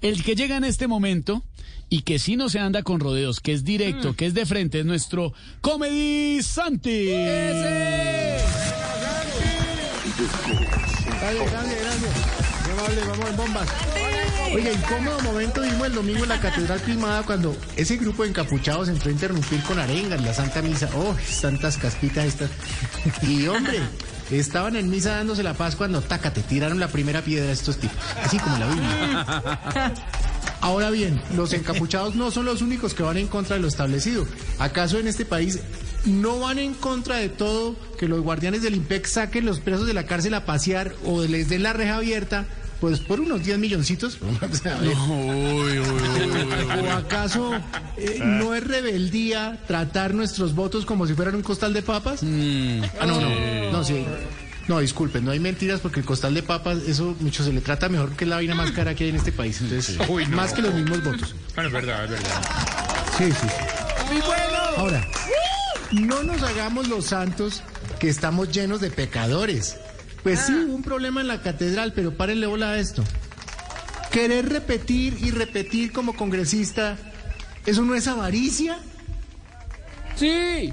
El que llega en este momento y que sí no se anda con rodeos, que es directo, que es de frente, es nuestro Comedy Santi. Gracias, gracias, gracias. Qué amable, vamos en bombas. Oiga, incómodo momento vimos el domingo en la Catedral Primada cuando ese grupo de encapuchados entró a interrumpir con arengas la Santa Misa. Oh, santas caspitas estas. Y hombre, estaban en misa dándose la paz cuando tácate, tiraron la primera piedra a estos tipos. Así como la Biblia. Ahora bien, los encapuchados no son los únicos que van en contra de lo establecido. ¿Acaso en este país no van en contra de todo que los guardianes del IMPEC saquen los presos de la cárcel a pasear o les den la reja abierta? Pues por unos 10 milloncitos. O sea, a ver, ¿O acaso eh, no es rebeldía tratar nuestros votos como si fueran un costal de papas? Ah, no, no, no, sí. No, disculpen, no hay mentiras porque el costal de papas, eso mucho se le trata mejor que la vaina más cara que hay en este país. Entonces, más que los mismos votos. Bueno, es verdad, es verdad. Sí, sí. Ahora, no nos hagamos los santos que estamos llenos de pecadores. Pues sí, hubo un problema en la catedral, pero párenle bola a esto. Querer repetir y repetir como congresista, ¿eso no es avaricia? Sí.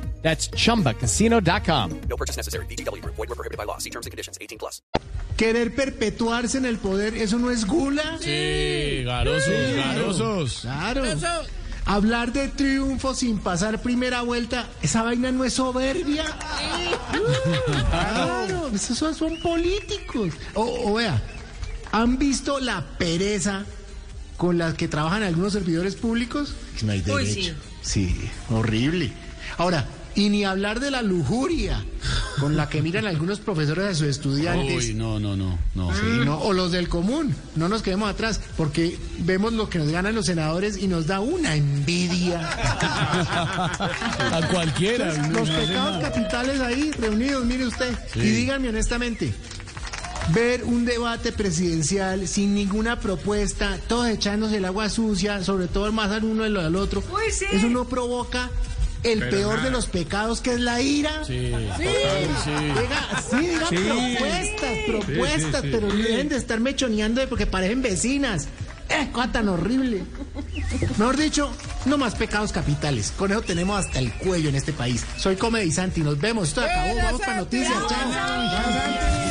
That's chumbacasino.com. No purchase necessary. VGW Group. Void were prohibited by law. See terms and conditions. 18 plus. Querer perpetuarse en el poder, ¿eso no es gula? Sí, garosos, garosos. Claro. Hablar de triunfo sin pasar primera vuelta, esa vaina no es soberbia. Claro, esos son, son políticos. O, o vea, ¿han visto la pereza con la que trabajan algunos servidores públicos? No hay derecho. sí, horrible. Ahora, y ni hablar de la lujuria con la que miran algunos profesores a sus estudiantes. Uy, no, no, no, no. Sí, no, o los del común, no nos quedemos atrás, porque vemos lo que nos ganan los senadores y nos da una envidia. A cualquiera. no, los no pecados capitales ahí reunidos, mire usted, y díganme honestamente, ver un debate presidencial sin ninguna propuesta, todos echándose el agua sucia, sobre todo el más al uno y al otro, eso no provoca el Pero peor nada. de los pecados que es la ira. Sí, Sí, sí. diga, sí, diga propuestas, propuestas, sí, sí. pero no dejen de estar mechoneando porque parecen vecinas. ¡Eh, cosa tan horrible! Mejor dicho, no más pecados capitales. Con eso tenemos hasta el cuello en este país. Soy Comedy Santi, nos vemos. Esto acabó, vamos para noticias. Chao.